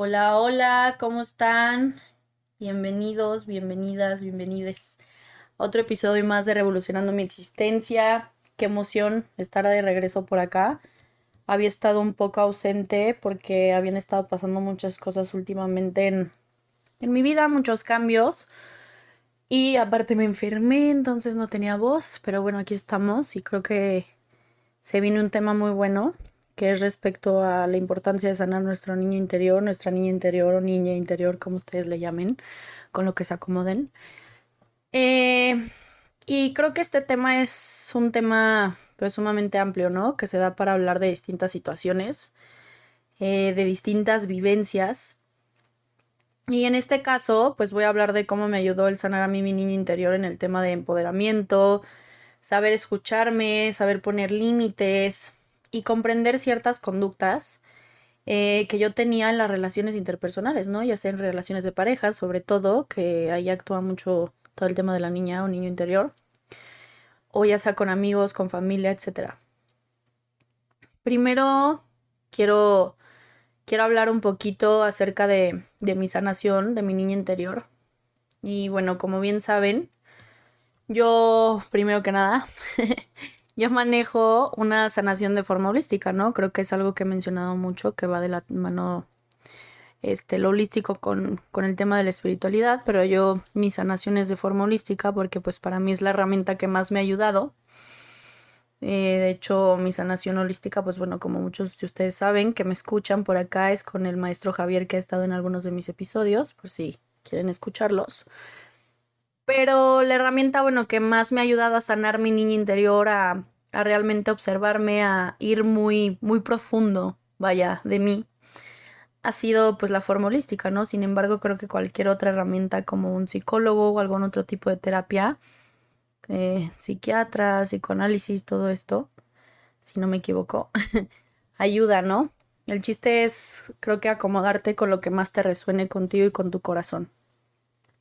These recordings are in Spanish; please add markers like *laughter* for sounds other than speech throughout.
Hola, hola, ¿cómo están? Bienvenidos, bienvenidas, bienvenides. Otro episodio más de Revolucionando mi existencia. Qué emoción estar de regreso por acá. Había estado un poco ausente porque habían estado pasando muchas cosas últimamente en, en mi vida, muchos cambios. Y aparte me enfermé, entonces no tenía voz, pero bueno, aquí estamos y creo que se viene un tema muy bueno que es respecto a la importancia de sanar nuestro niño interior, nuestra niña interior o niña interior, como ustedes le llamen, con lo que se acomoden. Eh, y creo que este tema es un tema pues, sumamente amplio, ¿no? Que se da para hablar de distintas situaciones, eh, de distintas vivencias. Y en este caso, pues voy a hablar de cómo me ayudó el sanar a mí mi niña interior en el tema de empoderamiento, saber escucharme, saber poner límites, y comprender ciertas conductas eh, que yo tenía en las relaciones interpersonales, ¿no? Ya sea en relaciones de pareja, sobre todo, que ahí actúa mucho todo el tema de la niña o niño interior, o ya sea con amigos, con familia, etc. Primero, quiero, quiero hablar un poquito acerca de, de mi sanación, de mi niña interior. Y bueno, como bien saben, yo, primero que nada, *laughs* Yo manejo una sanación de forma holística, ¿no? Creo que es algo que he mencionado mucho, que va de la mano este, lo holístico con, con, el tema de la espiritualidad, pero yo mi sanación es de forma holística porque pues para mí es la herramienta que más me ha ayudado. Eh, de hecho, mi sanación holística, pues bueno, como muchos de ustedes saben que me escuchan por acá, es con el maestro Javier que ha estado en algunos de mis episodios, por si quieren escucharlos. Pero la herramienta, bueno, que más me ha ayudado a sanar mi niña interior, a, realmente observarme, a ir muy, muy profundo, vaya, de mí, ha sido pues la forma holística, ¿no? Sin embargo, creo que cualquier otra herramienta como un psicólogo o algún otro tipo de terapia, eh, psiquiatra, psicoanálisis, todo esto, si no me equivoco, *laughs* ayuda, ¿no? El chiste es, creo que acomodarte con lo que más te resuene contigo y con tu corazón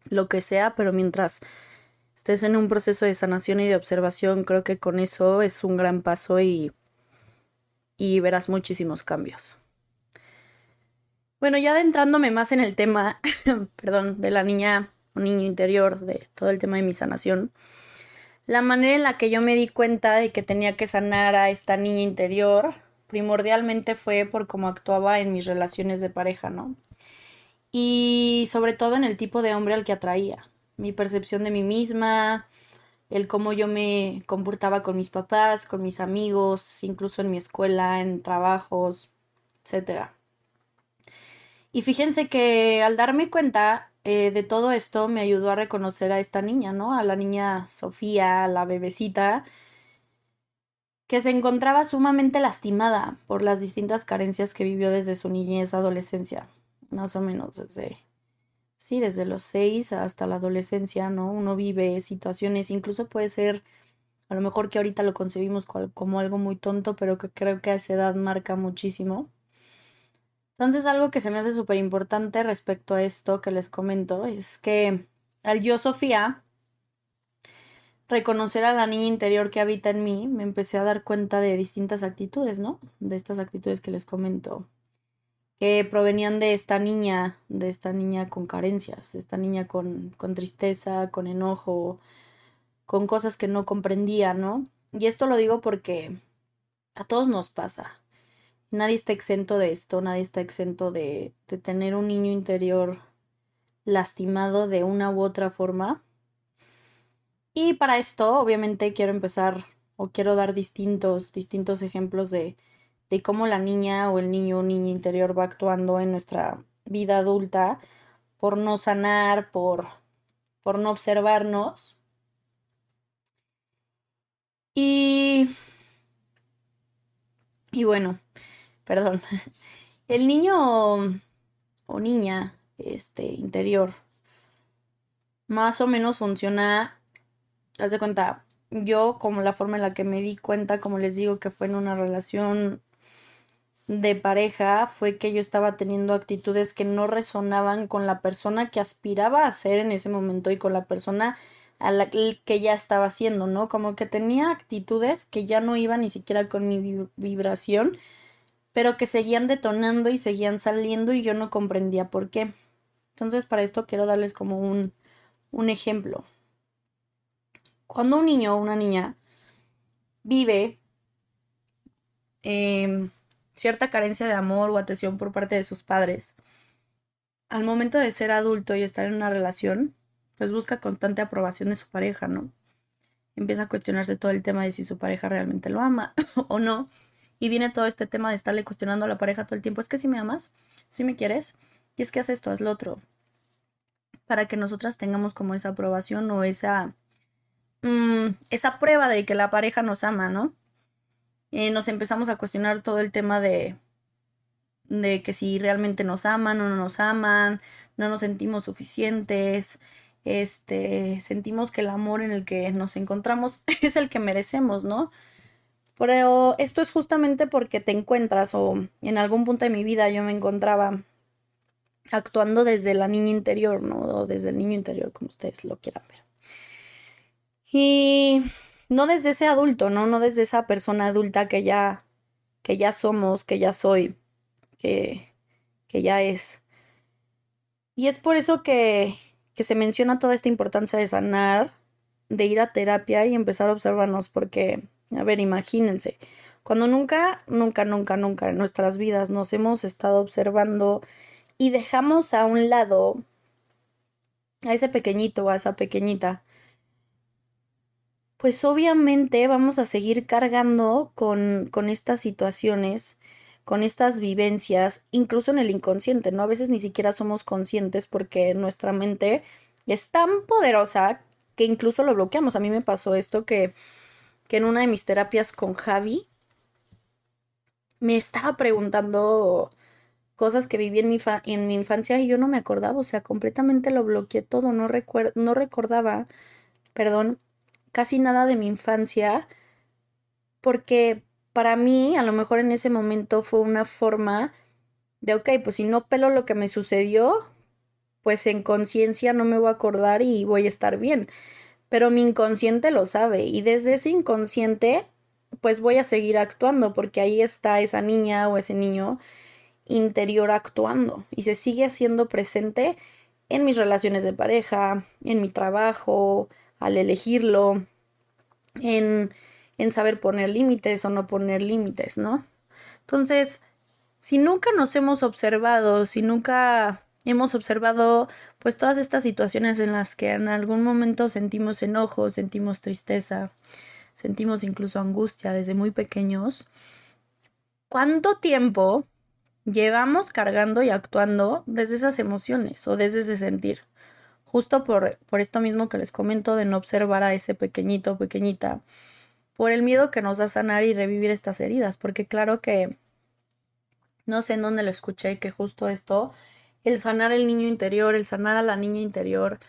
lo que sea, pero mientras estés en un proceso de sanación y de observación, creo que con eso es un gran paso y, y verás muchísimos cambios. Bueno, ya adentrándome más en el tema, *laughs* perdón, de la niña o niño interior, de todo el tema de mi sanación, la manera en la que yo me di cuenta de que tenía que sanar a esta niña interior, primordialmente fue por cómo actuaba en mis relaciones de pareja, ¿no? Y sobre todo en el tipo de hombre al que atraía. Mi percepción de mí misma, el cómo yo me comportaba con mis papás, con mis amigos, incluso en mi escuela, en trabajos, etc. Y fíjense que al darme cuenta eh, de todo esto me ayudó a reconocer a esta niña, ¿no? A la niña Sofía, la bebecita, que se encontraba sumamente lastimada por las distintas carencias que vivió desde su niñez adolescencia más o menos desde, sí, desde los seis hasta la adolescencia, ¿no? Uno vive situaciones, incluso puede ser, a lo mejor que ahorita lo concebimos como algo muy tonto, pero que creo que a esa edad marca muchísimo. Entonces, algo que se me hace súper importante respecto a esto que les comento es que al yo, Sofía, reconocer a la niña interior que habita en mí, me empecé a dar cuenta de distintas actitudes, ¿no? De estas actitudes que les comento que provenían de esta niña, de esta niña con carencias, esta niña con, con tristeza, con enojo, con cosas que no comprendía, ¿no? Y esto lo digo porque a todos nos pasa. Nadie está exento de esto, nadie está exento de, de tener un niño interior lastimado de una u otra forma. Y para esto, obviamente, quiero empezar o quiero dar distintos, distintos ejemplos de, de cómo la niña o el niño o niña interior va actuando en nuestra vida adulta por no sanar, por, por no observarnos. Y, y bueno, perdón, *laughs* el niño o niña este, interior más o menos funciona, haz de cuenta, yo como la forma en la que me di cuenta, como les digo, que fue en una relación de pareja fue que yo estaba teniendo actitudes que no resonaban con la persona que aspiraba a ser en ese momento y con la persona a la que ya estaba haciendo, ¿no? Como que tenía actitudes que ya no iban ni siquiera con mi vibración, pero que seguían detonando y seguían saliendo y yo no comprendía por qué. Entonces, para esto quiero darles como un, un ejemplo. Cuando un niño o una niña vive em, cierta carencia de amor o atención por parte de sus padres, al momento de ser adulto y estar en una relación, pues busca constante aprobación de su pareja, ¿no? Empieza a cuestionarse todo el tema de si su pareja realmente lo ama *laughs* o no. Y viene todo este tema de estarle cuestionando a la pareja todo el tiempo. Es que si me amas, si me quieres, y es que haces esto, haz lo otro. Para que nosotras tengamos como esa aprobación o esa, mm, esa prueba de que la pareja nos ama, ¿no? Eh, nos empezamos a cuestionar todo el tema de, de que si realmente nos aman o no nos aman, no nos sentimos suficientes, este, sentimos que el amor en el que nos encontramos *laughs* es el que merecemos, ¿no? Pero esto es justamente porque te encuentras o en algún punto de mi vida yo me encontraba actuando desde la niña interior, ¿no? O desde el niño interior, como ustedes lo quieran ver. Y no desde ese adulto, ¿no? No desde esa persona adulta que ya, que ya somos, que ya soy, que, que ya es. Y es por eso que, que se menciona toda esta importancia de sanar, de ir a terapia y empezar a observarnos, porque, a ver, imagínense, cuando nunca, nunca, nunca, nunca en nuestras vidas nos hemos estado observando y dejamos a un lado a ese pequeñito o a esa pequeñita, pues obviamente vamos a seguir cargando con, con estas situaciones con estas vivencias, incluso en el inconsciente, ¿no? A veces ni siquiera somos conscientes porque nuestra mente es tan poderosa que incluso lo bloqueamos. A mí me pasó esto que, que en una de mis terapias con Javi me estaba preguntando cosas que viví en mi, en mi infancia y yo no me acordaba, o sea, completamente lo bloqueé todo, no, no recordaba, perdón, casi nada de mi infancia porque para mí, a lo mejor en ese momento fue una forma de, ok, pues si no pelo lo que me sucedió, pues en conciencia no me voy a acordar y voy a estar bien. Pero mi inconsciente lo sabe y desde ese inconsciente, pues voy a seguir actuando porque ahí está esa niña o ese niño interior actuando y se sigue haciendo presente en mis relaciones de pareja, en mi trabajo, al elegirlo, en en saber poner límites o no poner límites, ¿no? Entonces, si nunca nos hemos observado, si nunca hemos observado pues todas estas situaciones en las que en algún momento sentimos enojo, sentimos tristeza, sentimos incluso angustia desde muy pequeños, ¿cuánto tiempo llevamos cargando y actuando desde esas emociones o desde ese sentir? Justo por, por esto mismo que les comento de no observar a ese pequeñito, pequeñita, por el miedo que nos da sanar y revivir estas heridas, porque claro que no sé en dónde lo escuché, que justo esto, el sanar el niño interior, el sanar a la niña interior,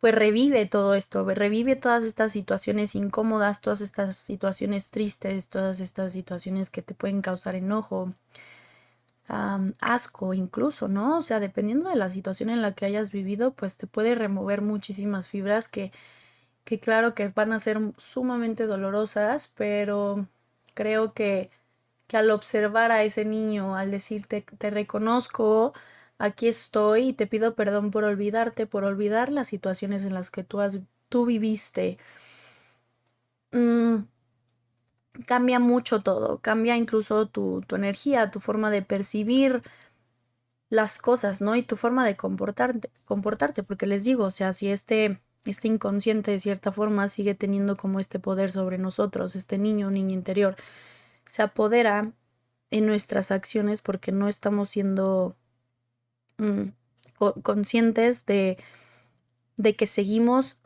pues revive todo esto, revive todas estas situaciones incómodas, todas estas situaciones tristes, todas estas situaciones que te pueden causar enojo, asco incluso, ¿no? O sea, dependiendo de la situación en la que hayas vivido, pues te puede remover muchísimas fibras que que claro que van a ser sumamente dolorosas, pero creo que, que al observar a ese niño, al decirte, te reconozco, aquí estoy y te pido perdón por olvidarte, por olvidar las situaciones en las que tú, has, tú viviste, mm, cambia mucho todo, cambia incluso tu, tu energía, tu forma de percibir las cosas, ¿no? Y tu forma de comportarte, comportarte, porque les digo, o sea, si este este inconsciente de cierta forma sigue teniendo como este poder sobre nosotros, este niño o niña interior, se apodera en nuestras acciones porque no estamos siendo mm, conscientes de, de que seguimos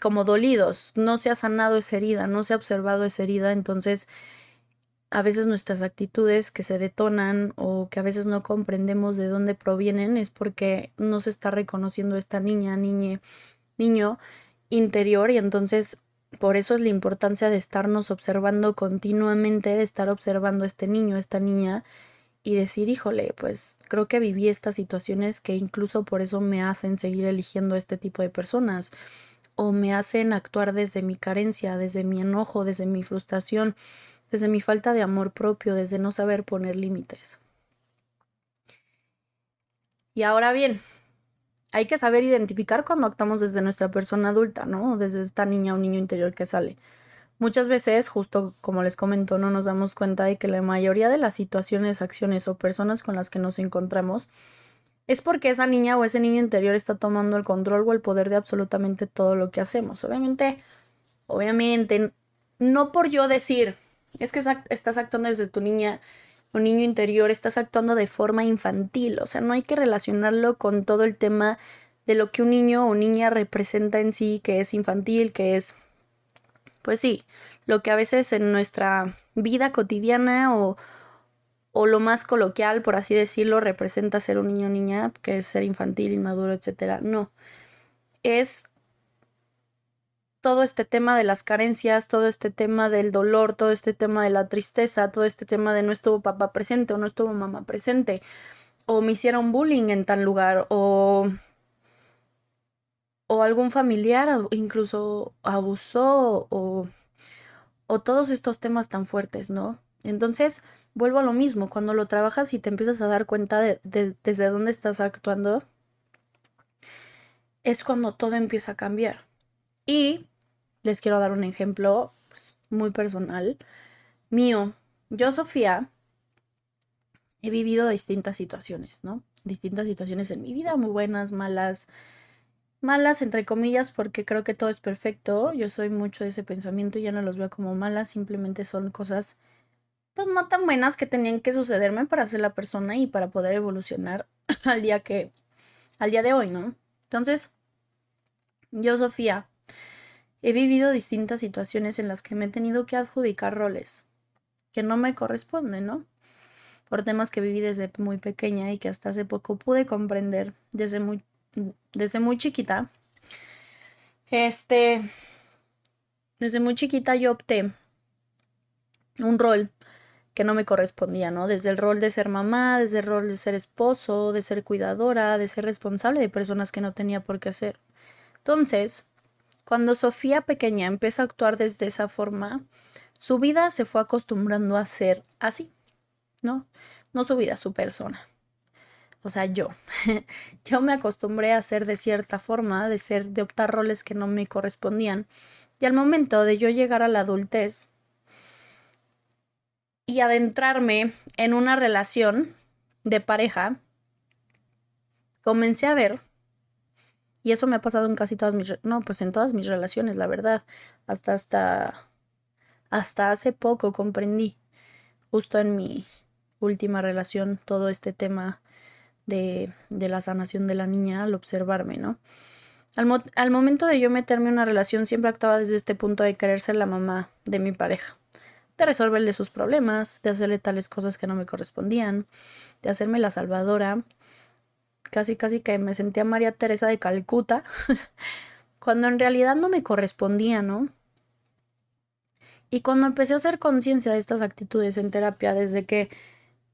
como dolidos, no se ha sanado esa herida, no se ha observado esa herida, entonces a veces nuestras actitudes que se detonan o que a veces no comprendemos de dónde provienen es porque no se está reconociendo esta niña, niñe, niño interior y entonces por eso es la importancia de estarnos observando continuamente, de estar observando a este niño, esta niña y decir, híjole, pues creo que viví estas situaciones que incluso por eso me hacen seguir eligiendo este tipo de personas o me hacen actuar desde mi carencia, desde mi enojo, desde mi frustración, desde mi falta de amor propio, desde no saber poner límites. Y ahora bien, hay que saber identificar cuando actuamos desde nuestra persona adulta, ¿no? Desde esta niña o niño interior que sale. Muchas veces, justo como les comento, no nos damos cuenta de que la mayoría de las situaciones, acciones o personas con las que nos encontramos es porque esa niña o ese niño interior está tomando el control o el poder de absolutamente todo lo que hacemos. Obviamente, obviamente, no por yo decir, es que estás actuando desde tu niña o niño interior, estás actuando de forma infantil, o sea, no hay que relacionarlo con todo el tema de lo que un niño o niña representa en sí, que es infantil, que es, pues sí, lo que a veces en nuestra vida cotidiana o, o lo más coloquial, por así decirlo, representa ser un niño o niña, que es ser infantil, inmaduro, etcétera. No. Es todo este tema de las carencias, todo este tema del dolor, todo este tema de la tristeza, todo este tema de no estuvo papá presente o no estuvo mamá presente, o me hicieron bullying en tal lugar, o, o algún familiar incluso abusó, o, o todos estos temas tan fuertes, ¿no? Entonces, vuelvo a lo mismo, cuando lo trabajas y te empiezas a dar cuenta de, de desde dónde estás actuando, es cuando todo empieza a cambiar. Y les quiero dar un ejemplo pues, muy personal mío. Yo, Sofía, he vivido distintas situaciones, ¿no? Distintas situaciones en mi vida, muy buenas, malas, malas entre comillas, porque creo que todo es perfecto. Yo soy mucho de ese pensamiento y ya no los veo como malas, simplemente son cosas, pues no tan buenas que tenían que sucederme para ser la persona y para poder evolucionar *laughs* al día que, al día de hoy, ¿no? Entonces, yo, Sofía, He vivido distintas situaciones en las que me he tenido que adjudicar roles que no me corresponden, ¿no? Por temas que viví desde muy pequeña y que hasta hace poco pude comprender desde muy, desde muy chiquita. Este, desde muy chiquita yo opté un rol que no me correspondía, ¿no? Desde el rol de ser mamá, desde el rol de ser esposo, de ser cuidadora, de ser responsable de personas que no tenía por qué hacer. Entonces, cuando Sofía pequeña empezó a actuar desde esa forma, su vida se fue acostumbrando a ser así, ¿no? No su vida, su persona. O sea, yo. *laughs* yo me acostumbré a ser de cierta forma, de ser, de optar roles que no me correspondían. Y al momento de yo llegar a la adultez y adentrarme en una relación de pareja, comencé a ver y eso me ha pasado en casi todas mis, no, pues en todas mis relaciones, la verdad. Hasta, hasta, hasta hace poco comprendí, justo en mi última relación, todo este tema de, de la sanación de la niña al observarme, ¿no? Al, al momento de yo meterme en una relación, siempre actuaba desde este punto de querer ser la mamá de mi pareja de resolverle sus problemas, de hacerle tales cosas que no me correspondían, de hacerme la salvadora, casi casi que me sentía María Teresa de Calcuta, *laughs* cuando en realidad no me correspondía, ¿no? Y cuando empecé a hacer conciencia de estas actitudes en terapia, desde que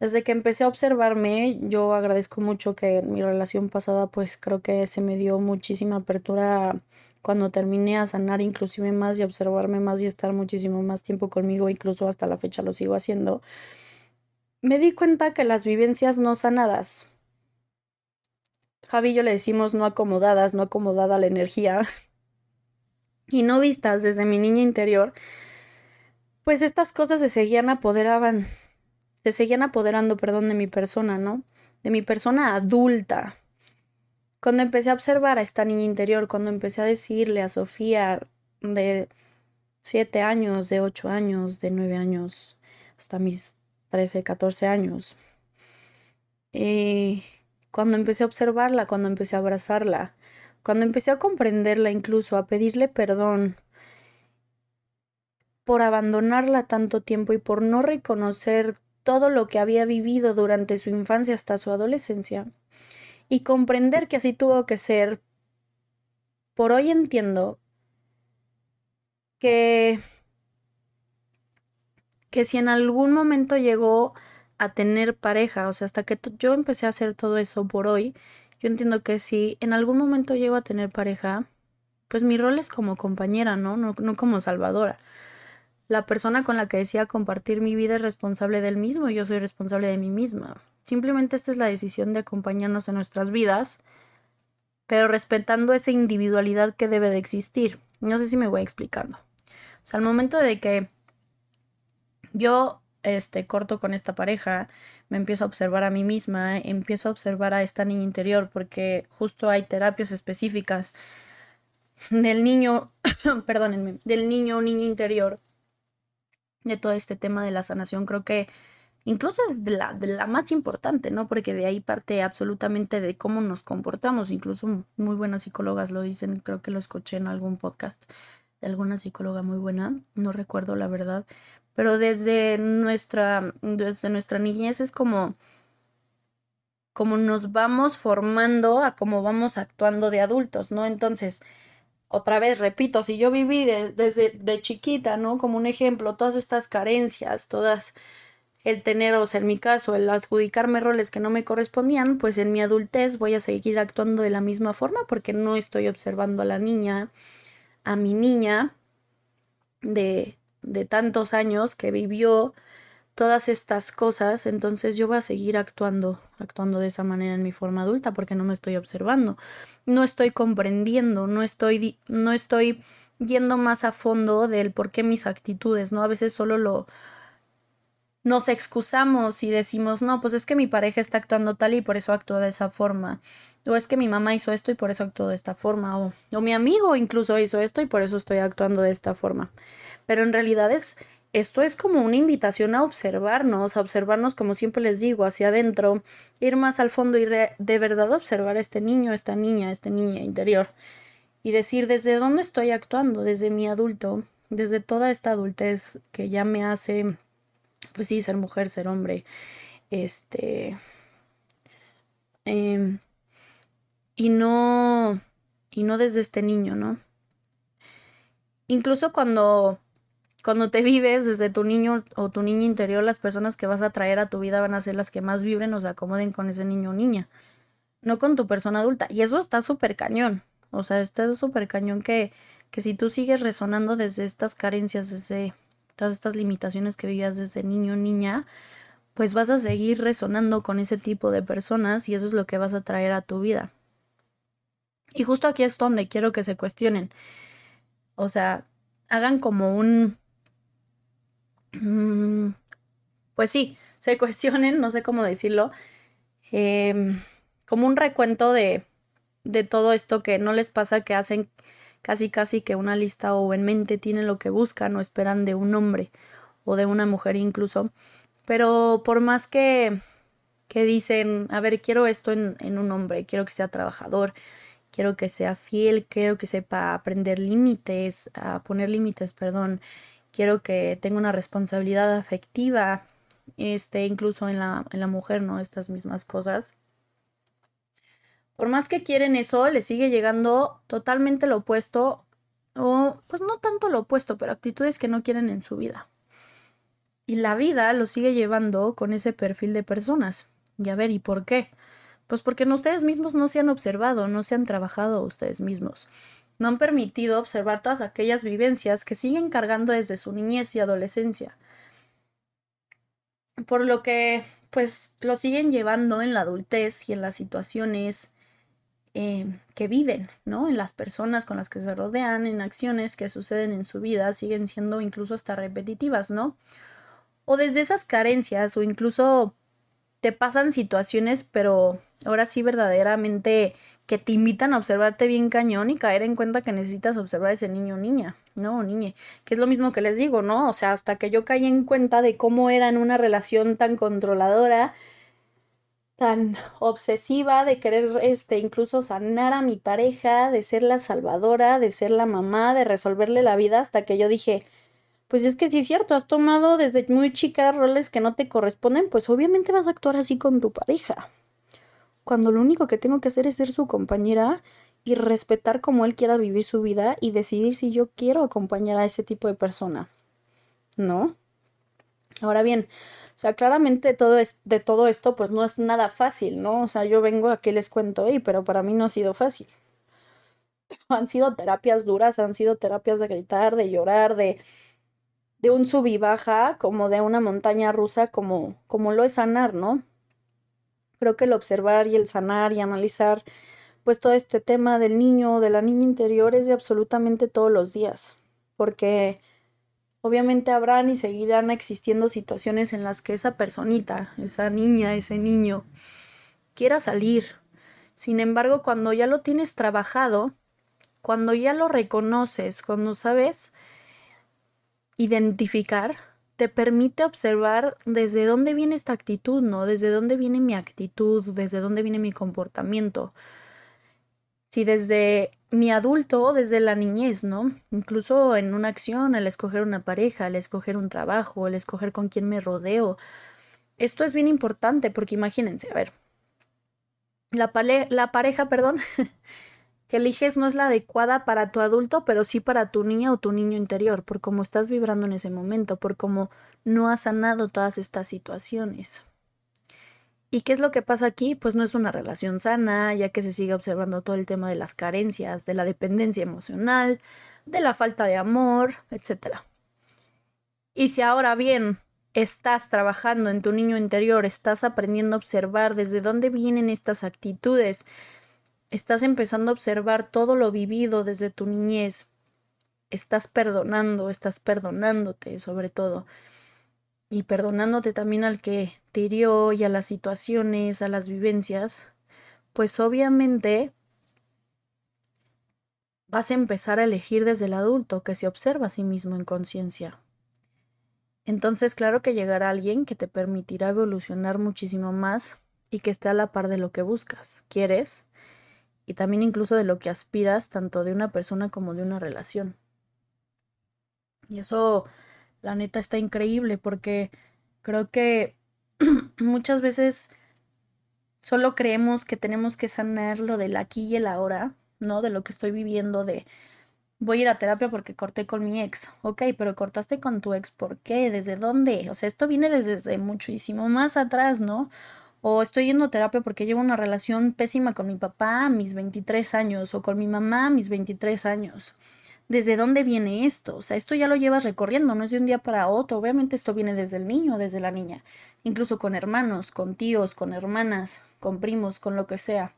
desde que empecé a observarme, yo agradezco mucho que en mi relación pasada, pues creo que se me dio muchísima apertura cuando terminé a sanar inclusive más y observarme más y estar muchísimo más tiempo conmigo, incluso hasta la fecha lo sigo haciendo. Me di cuenta que las vivencias no sanadas, Javi y yo le decimos no acomodadas, no acomodada la energía y no vistas desde mi niña interior, pues estas cosas se seguían apoderaban, se seguían apoderando, perdón, de mi persona, ¿no? De mi persona adulta. Cuando empecé a observar a esta niña interior, cuando empecé a decirle a Sofía de siete años, de ocho años, de nueve años, hasta mis 13, 14 años, eh, cuando empecé a observarla, cuando empecé a abrazarla, cuando empecé a comprenderla incluso, a pedirle perdón por abandonarla tanto tiempo y por no reconocer todo lo que había vivido durante su infancia hasta su adolescencia, y comprender que así tuvo que ser, por hoy entiendo que que si en algún momento llegó a tener pareja, o sea, hasta que yo empecé a hacer todo eso por hoy, yo entiendo que si en algún momento llego a tener pareja, pues mi rol es como compañera, ¿no? No, no como salvadora. La persona con la que decía compartir mi vida es responsable del mismo y yo soy responsable de mí misma. Simplemente esta es la decisión de acompañarnos en nuestras vidas, pero respetando esa individualidad que debe de existir. No sé si me voy explicando. O sea, al momento de que yo este corto con esta pareja, me empiezo a observar a mí misma, empiezo a observar a esta niña interior porque justo hay terapias específicas del niño, *coughs* perdónenme, del niño o niña interior de todo este tema de la sanación, creo que incluso es de la, la más importante, ¿no? Porque de ahí parte absolutamente de cómo nos comportamos, incluso muy buenas psicólogas lo dicen, creo que lo escuché en algún podcast de alguna psicóloga muy buena, no recuerdo la verdad, pero desde nuestra, desde nuestra niñez es como, como nos vamos formando a cómo vamos actuando de adultos, ¿no? Entonces, otra vez, repito, si yo viví desde de chiquita, ¿no? Como un ejemplo, todas estas carencias, todas el tener, o sea, en mi caso, el adjudicarme roles que no me correspondían, pues en mi adultez voy a seguir actuando de la misma forma porque no estoy observando a la niña, a mi niña de, de tantos años que vivió todas estas cosas, entonces yo voy a seguir actuando, actuando de esa manera en mi forma adulta porque no me estoy observando, no estoy comprendiendo, no estoy, no estoy yendo más a fondo del por qué mis actitudes, ¿no? A veces solo lo nos excusamos y decimos, no, pues es que mi pareja está actuando tal y por eso actúa de esa forma. O es que mi mamá hizo esto y por eso actuó de esta forma. O, o mi amigo incluso hizo esto y por eso estoy actuando de esta forma pero en realidad es esto es como una invitación a observarnos, a observarnos como siempre les digo, hacia adentro, ir más al fondo y de verdad observar a este niño, esta niña, este niña interior. Y decir desde dónde estoy actuando, desde mi adulto, desde toda esta adultez que ya me hace, pues sí, ser mujer, ser hombre, este, em, y no, y no desde este niño, ¿no? Incluso cuando cuando te vives desde tu niño o tu niña interior, las personas que vas a traer a tu vida van a ser las que más vibren o se acomoden con ese niño o niña, no con tu persona adulta. Y eso está súper cañón. O sea, está súper cañón que, que si tú sigues resonando desde estas carencias, desde todas estas limitaciones que vivías desde niño o niña, pues vas a seguir resonando con ese tipo de personas y eso es lo que vas a traer a tu vida. Y justo aquí es donde quiero que se cuestionen. O sea, hagan como un pues sí, se *laughs* cuestionen, no sé cómo decirlo, em, como un recuento de, de todo esto que no les pasa que hacen casi casi que una lista o en mente tienen lo que buscan o esperan de un hombre o de una mujer incluso. Pero por más que, que dicen, a ver, quiero esto en, en un hombre, quiero que sea trabajador, quiero que sea fiel, quiero que sepa aprender límites, a poner límites, perdón, quiero que tenga una responsabilidad afectiva, este, incluso en la, en la mujer, ¿no? Estas mismas cosas. Por más que quieren eso, le sigue llegando totalmente lo opuesto, o pues no tanto lo opuesto, pero actitudes que no quieren en su vida. Y la vida lo sigue llevando con ese perfil de personas. Y a ver, ¿y por qué? Pues porque ustedes mismos no se han observado, no se han trabajado ustedes mismos no han permitido observar todas aquellas vivencias que siguen cargando desde su niñez y adolescencia. Por lo que, pues, lo siguen llevando en la adultez y en las situaciones eh, que viven, ¿no? En las personas con las que se rodean, en acciones que suceden en su vida, siguen siendo incluso hasta repetitivas, ¿no? O desde esas carencias, o incluso te pasan situaciones, pero ahora sí verdaderamente que te invitan a observarte bien cañón y caer en cuenta que necesitas observar a ese niño o niña, ¿no? O niñe. Que es lo mismo que les digo, ¿no? O sea, hasta que yo caí en cuenta de cómo era en una relación tan controladora, tan obsesiva de querer este incluso sanar a mi pareja, de ser la salvadora, de ser la mamá, de resolverle la vida hasta que yo dije, pues es que sí es cierto, has tomado desde muy chica roles que no te corresponden, pues obviamente vas a actuar así con tu pareja cuando lo único que tengo que hacer es ser su compañera y respetar como él quiera vivir su vida y decidir si yo quiero acompañar a ese tipo de persona. ¿No? Ahora bien, o sea, claramente todo es, de todo esto pues no es nada fácil, ¿no? O sea, yo vengo aquí les cuento, y pero para mí no ha sido fácil. *laughs* Han sido terapias duras, han sido terapias de gritar, de llorar, de de un sub y baja, como de una montaña rusa, como, como lo es sanar, ¿no? Creo que el observar y el sanar y analizar, pues todo este tema del niño o de la niña interior es de absolutamente todos los días, porque obviamente habrán y seguirán existiendo situaciones en las que esa personita, esa niña, ese niño, quiera salir. Sin embargo, cuando ya lo tienes trabajado, cuando ya lo reconoces, cuando sabes identificar, te permite observar desde dónde viene esta actitud, ¿no? Desde dónde viene mi actitud, desde dónde viene mi comportamiento. Si desde mi adulto desde la niñez, ¿no? Incluso en una acción, al escoger una pareja, al escoger un trabajo, al escoger con quién me rodeo. Esto es bien importante porque imagínense, a ver, la, la pareja, perdón, *laughs* que eliges no es la adecuada para tu adulto, pero sí para tu niña o tu niño interior, por cómo estás vibrando en ese momento, por cómo no has sanado todas estas situaciones. ¿Y qué es lo que pasa aquí? Pues no es una relación sana, ya que se sigue observando todo el tema de las carencias, de la dependencia emocional, de la falta de amor, etc. Y si ahora bien estás trabajando en tu niño interior, estás aprendiendo a observar desde dónde vienen estas actitudes, Estás empezando a observar todo lo vivido desde tu niñez. Estás perdonando, estás perdonándote sobre todo. Y perdonándote también al que te hirió y a las situaciones, a las vivencias. Pues obviamente vas a empezar a elegir desde el adulto que se observa a sí mismo en conciencia. Entonces, claro que llegará alguien que te permitirá evolucionar muchísimo más y que esté a la par de lo que buscas. ¿Quieres? Y también incluso de lo que aspiras tanto de una persona como de una relación. Y eso, la neta, está increíble porque creo que *clears throat* muchas veces solo creemos que tenemos que sanar lo del aquí y el ahora, ¿no? De lo que estoy viviendo, de voy a ir a terapia porque corté con mi ex. Ok, pero cortaste con tu ex, ¿por qué? ¿Desde dónde? O sea, esto viene desde muchísimo más atrás, ¿no? O estoy yendo a terapia porque llevo una relación pésima con mi papá a mis 23 años o con mi mamá a mis 23 años. ¿Desde dónde viene esto? O sea, esto ya lo llevas recorriendo, no es de un día para otro. Obviamente esto viene desde el niño, desde la niña, incluso con hermanos, con tíos, con hermanas, con primos, con lo que sea.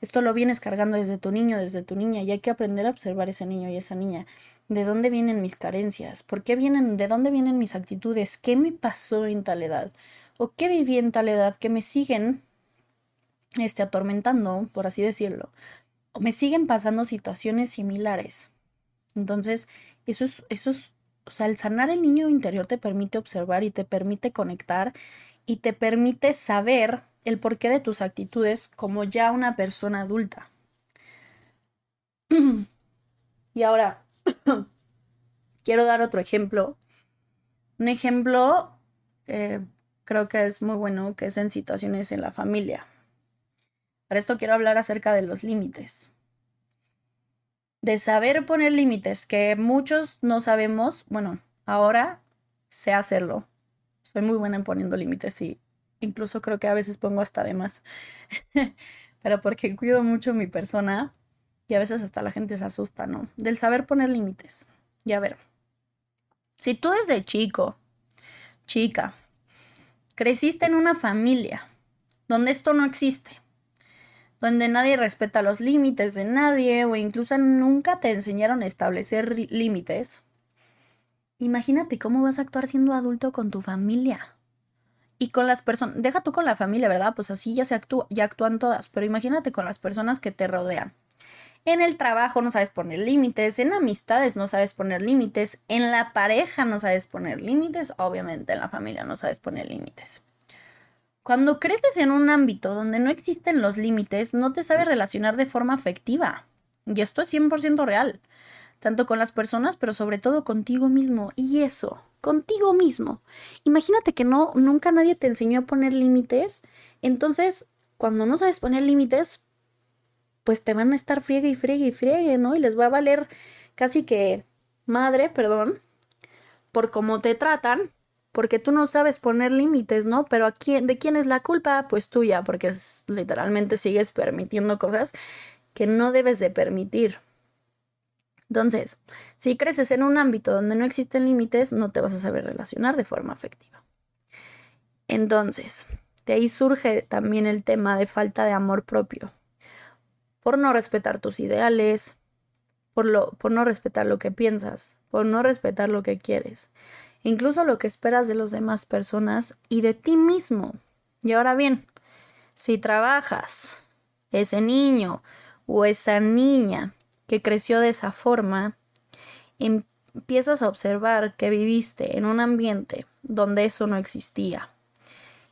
Esto lo vienes cargando desde tu niño, desde tu niña, y hay que aprender a observar ese niño y esa niña. ¿De dónde vienen mis carencias? ¿Por qué vienen? ¿De dónde vienen mis actitudes? ¿Qué me pasó en tal edad? O que viví en tal edad que me siguen este, atormentando, por así decirlo, o me siguen pasando situaciones similares. Entonces, eso es, eso es, o sea, el sanar el niño interior te permite observar y te permite conectar y te permite saber el porqué de tus actitudes como ya una persona adulta. *clears throat* y ahora, *clears throat* quiero dar otro ejemplo. Un ejemplo eh, creo que es muy bueno que es en situaciones en la familia. Para esto quiero hablar acerca de los límites. De saber poner límites, que muchos no sabemos, bueno, ahora sé hacerlo. Soy muy buena en poniendo límites y incluso creo que a veces pongo hasta de más. *laughs* Pero porque cuido mucho mi persona y a veces hasta la gente se asusta, ¿no? Del saber poner límites. Y a ver, si tú desde chico, chica, Creciste en una familia donde esto no existe, donde nadie respeta los límites de nadie o incluso nunca te enseñaron a establecer límites. Imagínate cómo vas a actuar siendo adulto con tu familia y con las personas, deja tú con la familia, ¿verdad? Pues así ya se actúa, ya actúan todas, pero imagínate con las personas que te rodean. En el trabajo no sabes poner límites, en amistades no sabes poner límites, en la pareja no sabes poner límites, obviamente en la familia no sabes poner límites. Cuando creces en un ámbito donde no existen los límites, no te sabes relacionar de forma afectiva. Y esto es 100% real, tanto con las personas, pero sobre todo contigo mismo. Y eso, contigo mismo. Imagínate que no nunca nadie te enseñó a poner límites, entonces cuando no sabes poner límites, pues te van a estar friegue y friegue y friegue, ¿no? Y les va a valer casi que madre, perdón, por cómo te tratan, porque tú no sabes poner límites, ¿no? Pero ¿a quién, ¿de quién es la culpa? Pues tuya, porque literalmente sigues permitiendo cosas que no debes de permitir. Entonces, si creces en un ámbito donde no existen límites, no te vas a saber relacionar de forma afectiva. Entonces, de ahí surge también el tema de falta de amor propio. Por no respetar tus ideales, por, lo, por no respetar lo que piensas, por no respetar lo que quieres, incluso lo que esperas de las demás personas y de ti mismo. Y ahora bien, si trabajas, ese niño o esa niña que creció de esa forma, empiezas a observar que viviste en un ambiente donde eso no existía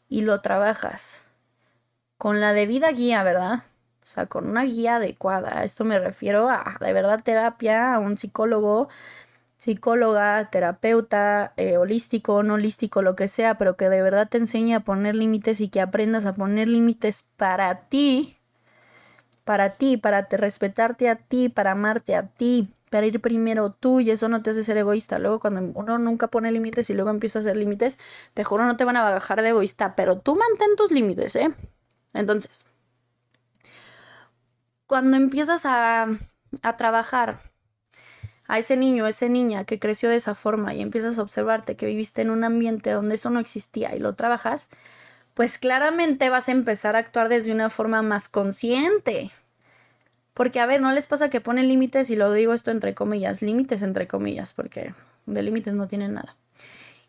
y lo trabajas con la debida guía, ¿verdad? O sea, con una guía adecuada. Esto me refiero a de verdad terapia, a un psicólogo, psicóloga, terapeuta, eh, holístico, no holístico, lo que sea, pero que de verdad te enseñe a poner límites y que aprendas a poner límites para ti para ti, para te respetarte a ti, para amarte a ti, para ir primero tú y eso no te hace ser egoísta. Luego cuando uno nunca pone límites y luego empieza a hacer límites, te juro no te van a bajar de egoísta, pero tú mantén tus límites, ¿eh? Entonces, cuando empiezas a, a trabajar a ese niño, a esa niña que creció de esa forma y empiezas a observarte que viviste en un ambiente donde eso no existía y lo trabajas, pues claramente vas a empezar a actuar desde una forma más consciente. Porque, a ver, no les pasa que ponen límites, y lo digo esto entre comillas, límites entre comillas, porque de límites no tienen nada.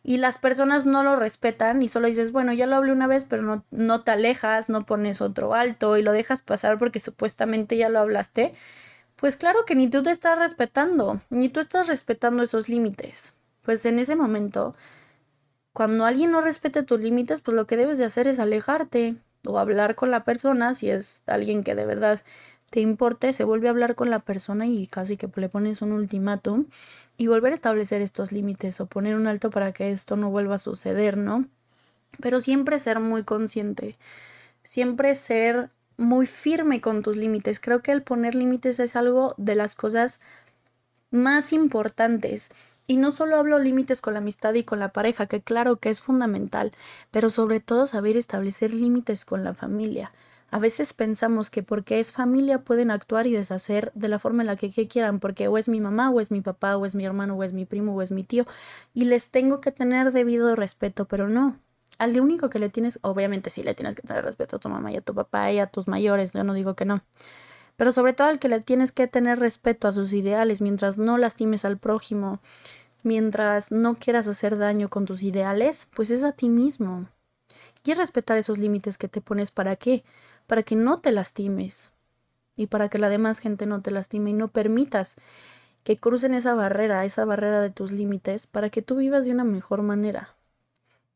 Y las personas no lo respetan y solo dices, bueno, ya lo hablé una vez, pero no, no te alejas, no pones otro alto y lo dejas pasar porque supuestamente ya lo hablaste. Pues claro que ni tú te estás respetando, ni tú estás respetando esos límites. Pues en ese momento cuando alguien no respete tus límites, pues lo que debes de hacer es alejarte o hablar con la persona, si es alguien que de verdad te importe, se vuelve a hablar con la persona y casi que le pones un ultimátum y volver a establecer estos límites o poner un alto para que esto no vuelva a suceder, ¿no? Pero siempre ser muy consciente, siempre ser muy firme con tus límites. Creo que el poner límites es algo de las cosas más importantes. Y no solo hablo límites con la amistad y con la pareja, que claro que es fundamental, pero sobre todo saber establecer límites con la familia. A veces pensamos que porque es familia pueden actuar y deshacer de la forma en la que, quieran, porque o es mi mamá, o es mi papá, o es mi hermano, o es mi primo, o es mi tío, y les tengo que tener debido respeto, pero no. Al único que le tienes, obviamente sí le tienes que tener respeto a tu mamá y a tu papá y a tus mayores, yo no digo que no. Pero sobre todo al que le tienes que tener respeto a sus ideales mientras no lastimes al prójimo, mientras no quieras hacer daño con tus ideales, pues es a ti mismo. Y respetar esos límites que te pones para qué? Para que no te lastimes y para que la demás gente no te lastime y no permitas que crucen esa barrera, esa barrera de tus límites para que tú vivas de una mejor manera.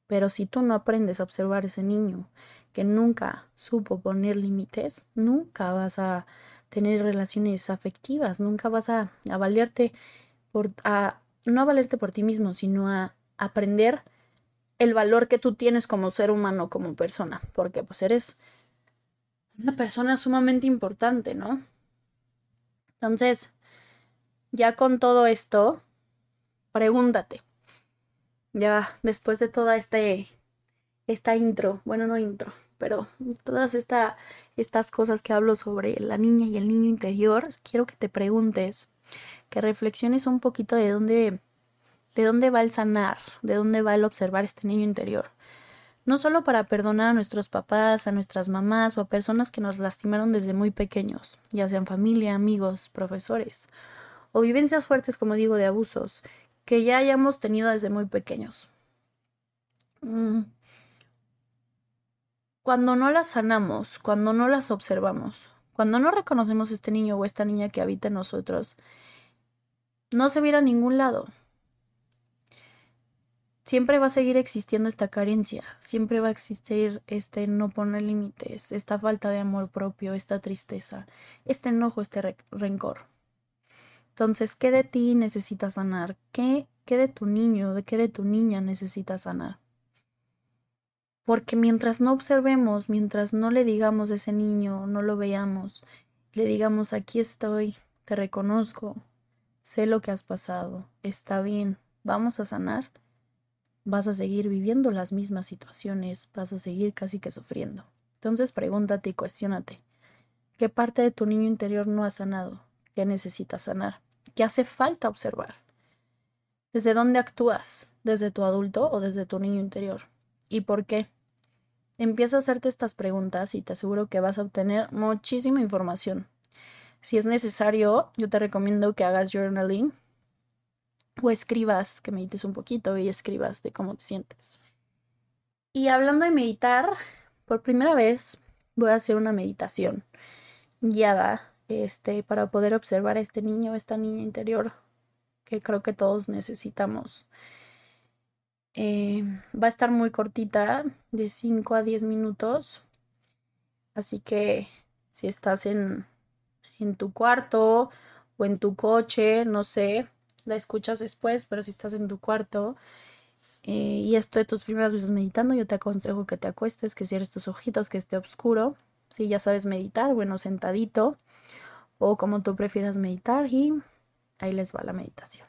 Pero si tú no aprendes a observar ese niño que nunca supo poner límites, nunca vas a tener relaciones afectivas, nunca vas a, a valerte por, a, no a valerte por ti mismo, sino a aprender el valor que tú tienes como ser humano, como persona, porque pues eres una persona sumamente importante, ¿no? Entonces, ya con todo esto, pregúntate, ya después de toda este, esta intro, bueno, no intro, pero todas esta, estas cosas que hablo sobre la niña y el niño interior, quiero que te preguntes, que reflexiones un poquito de dónde, de dónde va el sanar, de dónde va el observar este niño interior. No solo para perdonar a nuestros papás, a nuestras mamás o a personas que nos lastimaron desde muy pequeños, ya sean familia, amigos, profesores, o vivencias fuertes, como digo, de abusos, que ya hayamos tenido desde muy pequeños. Mm. Cuando no las sanamos, cuando no las observamos, cuando no reconocemos este niño o esta niña que habita en nosotros no se viera a ningún lado. Siempre va a seguir existiendo esta carencia, siempre va a existir este no poner límites, esta falta de amor propio, esta tristeza, este enojo, este rencor. Entonces, ¿qué de ti necesitas sanar? ¿Qué, ¿Qué de tu niño, de qué de tu niña necesitas sanar? Porque mientras no observemos, mientras no le digamos a ese niño, no lo veamos, le digamos, aquí estoy, te reconozco, sé lo que has pasado, está bien, vamos a sanar, vas a seguir viviendo las mismas situaciones, vas a seguir casi que sufriendo. Entonces pregúntate y cuestionate, ¿qué parte de tu niño interior no ha sanado? ¿Qué necesitas sanar? que hace falta observar. ¿Desde dónde actúas? ¿Desde tu adulto o desde tu niño interior? ¿Y por qué? Empieza a hacerte estas preguntas y te aseguro que vas a obtener muchísima información. Si es necesario, yo te recomiendo que hagas journaling o escribas, que medites un poquito y escribas de cómo te sientes. Y hablando de meditar, por primera vez voy a hacer una meditación guiada este, para poder observar a este niño, esta niña interior que creo que todos necesitamos. Eh, va a estar muy cortita, de 5 a 10 minutos. Así que si estás en, en tu cuarto o en tu coche, no sé, la escuchas después, pero si estás en tu cuarto eh, y esto de tus primeras veces meditando, yo te aconsejo que te acuestes, que cierres tus ojitos, que esté oscuro. Si ya sabes meditar, bueno, sentadito o como tú prefieras meditar y ahí les va la meditación.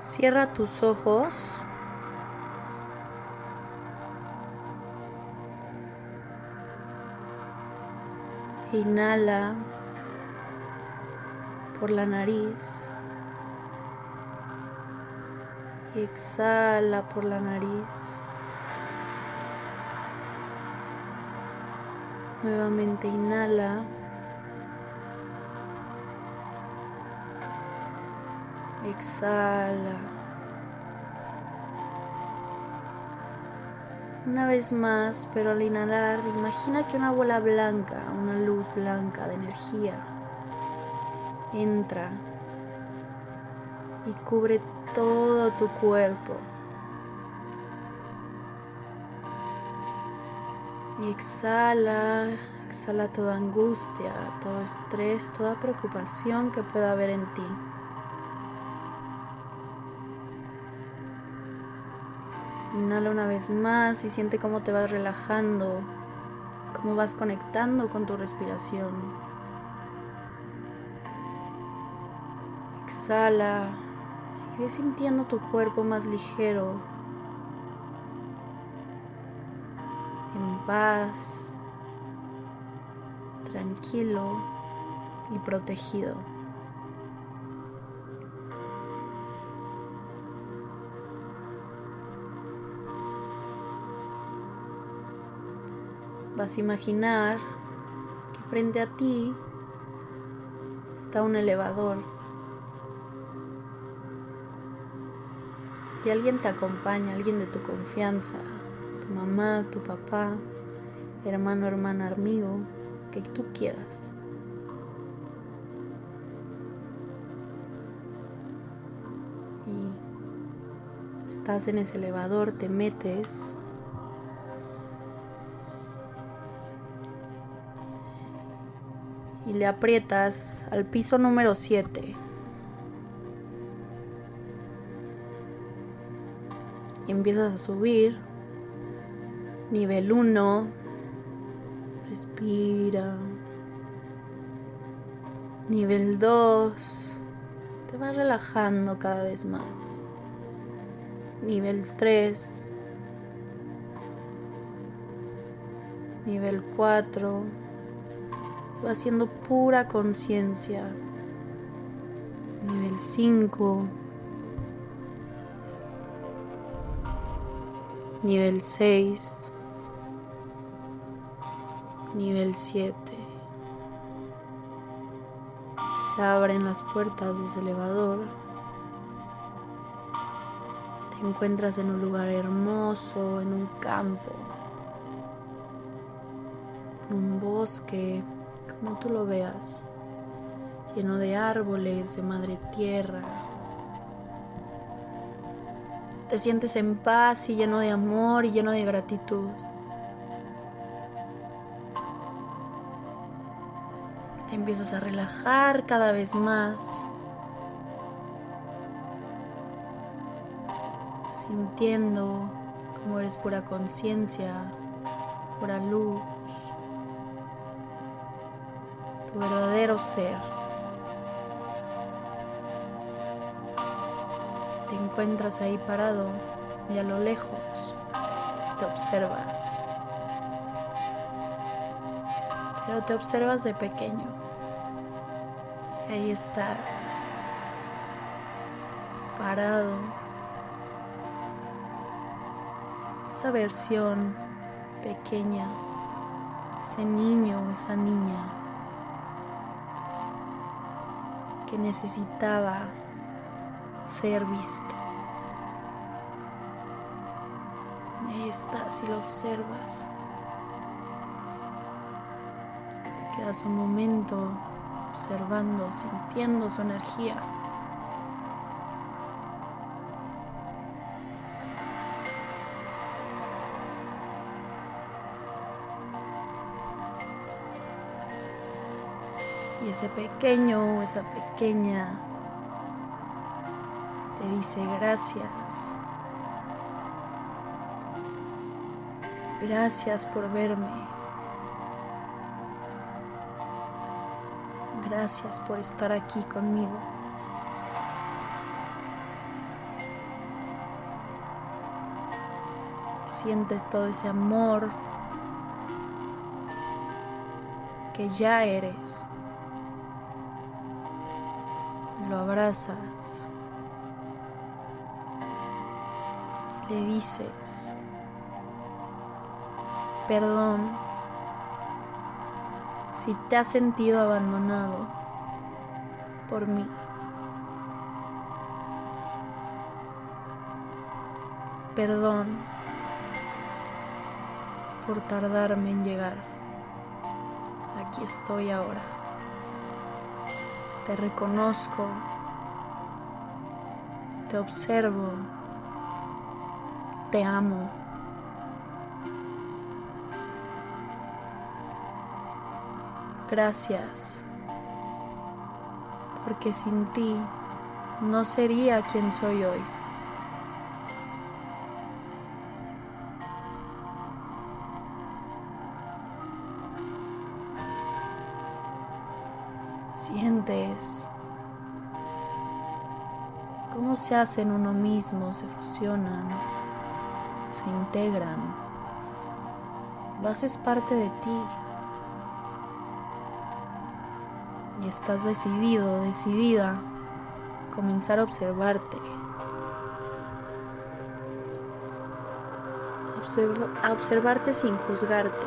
Cierra tus ojos. Inhala por la nariz. exhala por la nariz. Nuevamente inhala. Exhala. Una vez más, pero al inhalar, imagina que una bola blanca, una luz blanca de energía, entra y cubre todo tu cuerpo. Y exhala, exhala toda angustia, todo estrés, toda preocupación que pueda haber en ti. Inhala una vez más y siente cómo te vas relajando, cómo vas conectando con tu respiración. Exhala y ves sintiendo tu cuerpo más ligero, en paz, tranquilo y protegido. Vas a imaginar que frente a ti está un elevador y alguien te acompaña, alguien de tu confianza, tu mamá, tu papá, hermano, hermana, amigo, que tú quieras. Y estás en ese elevador, te metes y le aprietas al piso número 7. Y empiezas a subir. Nivel 1. Respira. Nivel 2. Te vas relajando cada vez más. Nivel 3. Nivel 4 va haciendo pura conciencia. Nivel 5. Nivel 6. Nivel 7. Se abren las puertas de ese elevador. Te encuentras en un lugar hermoso, en un campo, un bosque como tú lo veas, lleno de árboles, de madre tierra. Te sientes en paz y lleno de amor y lleno de gratitud. Te empiezas a relajar cada vez más, sintiendo como eres pura conciencia, pura luz. Tu verdadero ser. Te encuentras ahí parado y a lo lejos te observas. Pero te observas de pequeño. Ahí estás, parado. Esa versión pequeña, ese niño o esa niña que necesitaba ser visto. Ahí está, si lo observas. Te quedas un momento observando, sintiendo su energía. Y ese pequeño o esa pequeña te dice gracias. Gracias por verme. Gracias por estar aquí conmigo. Sientes todo ese amor que ya eres. Abrazas. Le dices, perdón si te has sentido abandonado por mí. Perdón por tardarme en llegar. Aquí estoy ahora. Te reconozco. Te observo. Te amo. Gracias, porque sin ti no sería quien soy hoy. Sientes se hacen uno mismo, se fusionan, se integran. Lo haces parte de ti. y estás decidido, decidida a comenzar a observarte. a observarte sin juzgarte,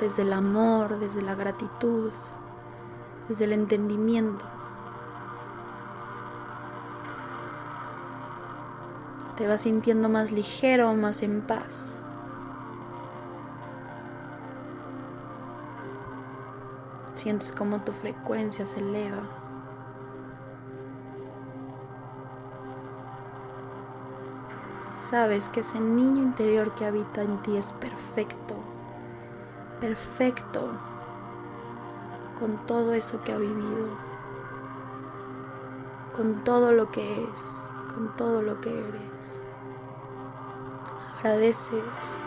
desde el amor, desde la gratitud, desde el entendimiento. Te vas sintiendo más ligero, más en paz. Sientes como tu frecuencia se eleva. Sabes que ese niño interior que habita en ti es perfecto, perfecto con todo eso que ha vivido, con todo lo que es, con todo lo que eres. Agradeces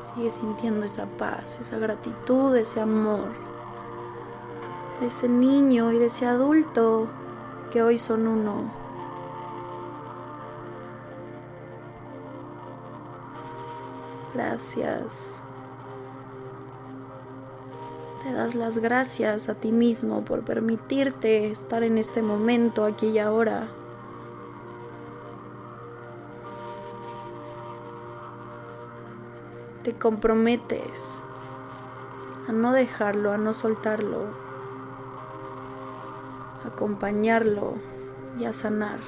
Sigue sintiendo esa paz, esa gratitud, ese amor de ese niño y de ese adulto que hoy son uno. Gracias. Das las gracias a ti mismo por permitirte estar en este momento, aquí y ahora. te comprometes a no dejarlo, a no soltarlo, a acompañarlo y a sanar.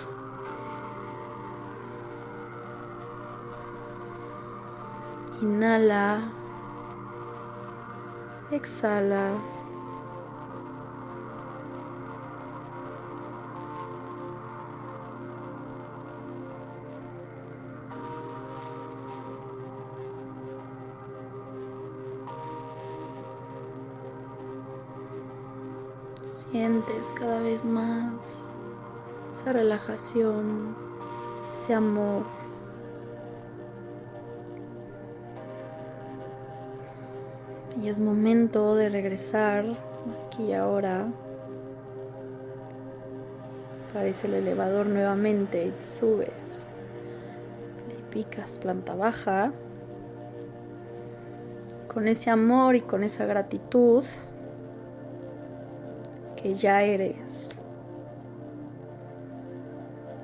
Inhala, exhala. Sientes cada vez más esa relajación, ese amor. Y es momento de regresar aquí y ahora. Aparece el elevador nuevamente y subes picas, planta baja. Con ese amor y con esa gratitud que ya eres.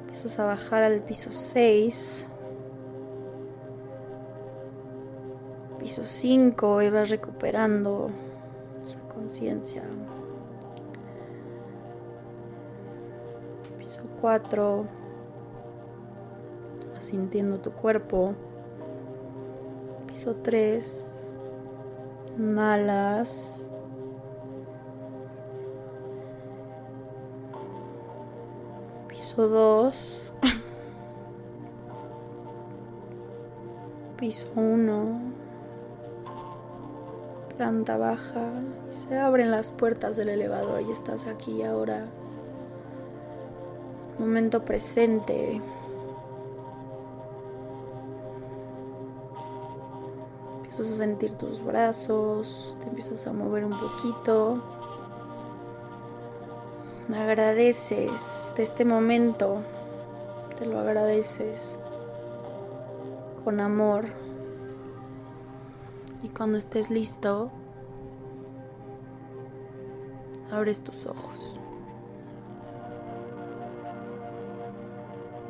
Empiezas a bajar al piso 6. Piso 5 y vas recuperando esa conciencia. Piso 4. Vas sintiendo tu cuerpo. Piso 3. Inhalas. Piso 2. *laughs* Piso 1. Planta baja. Se abren las puertas del elevador y estás aquí ahora. Momento presente. Empiezas a sentir tus brazos, te empiezas a mover un poquito. Agradeces de este momento, te lo agradeces con amor. Y cuando estés listo, abres tus ojos.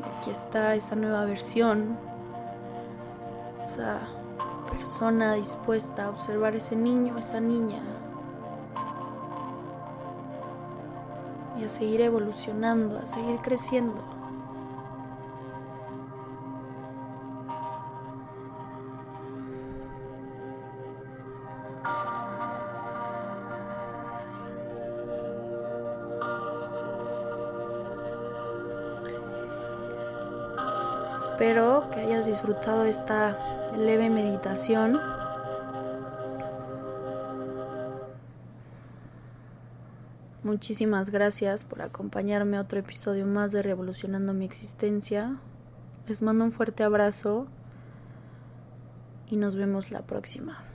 Y aquí está esa nueva versión, esa persona dispuesta a observar ese niño, esa niña, y a seguir evolucionando, a seguir creciendo. Disfrutado esta leve meditación. Muchísimas gracias por acompañarme a otro episodio más de Revolucionando mi existencia. Les mando un fuerte abrazo y nos vemos la próxima.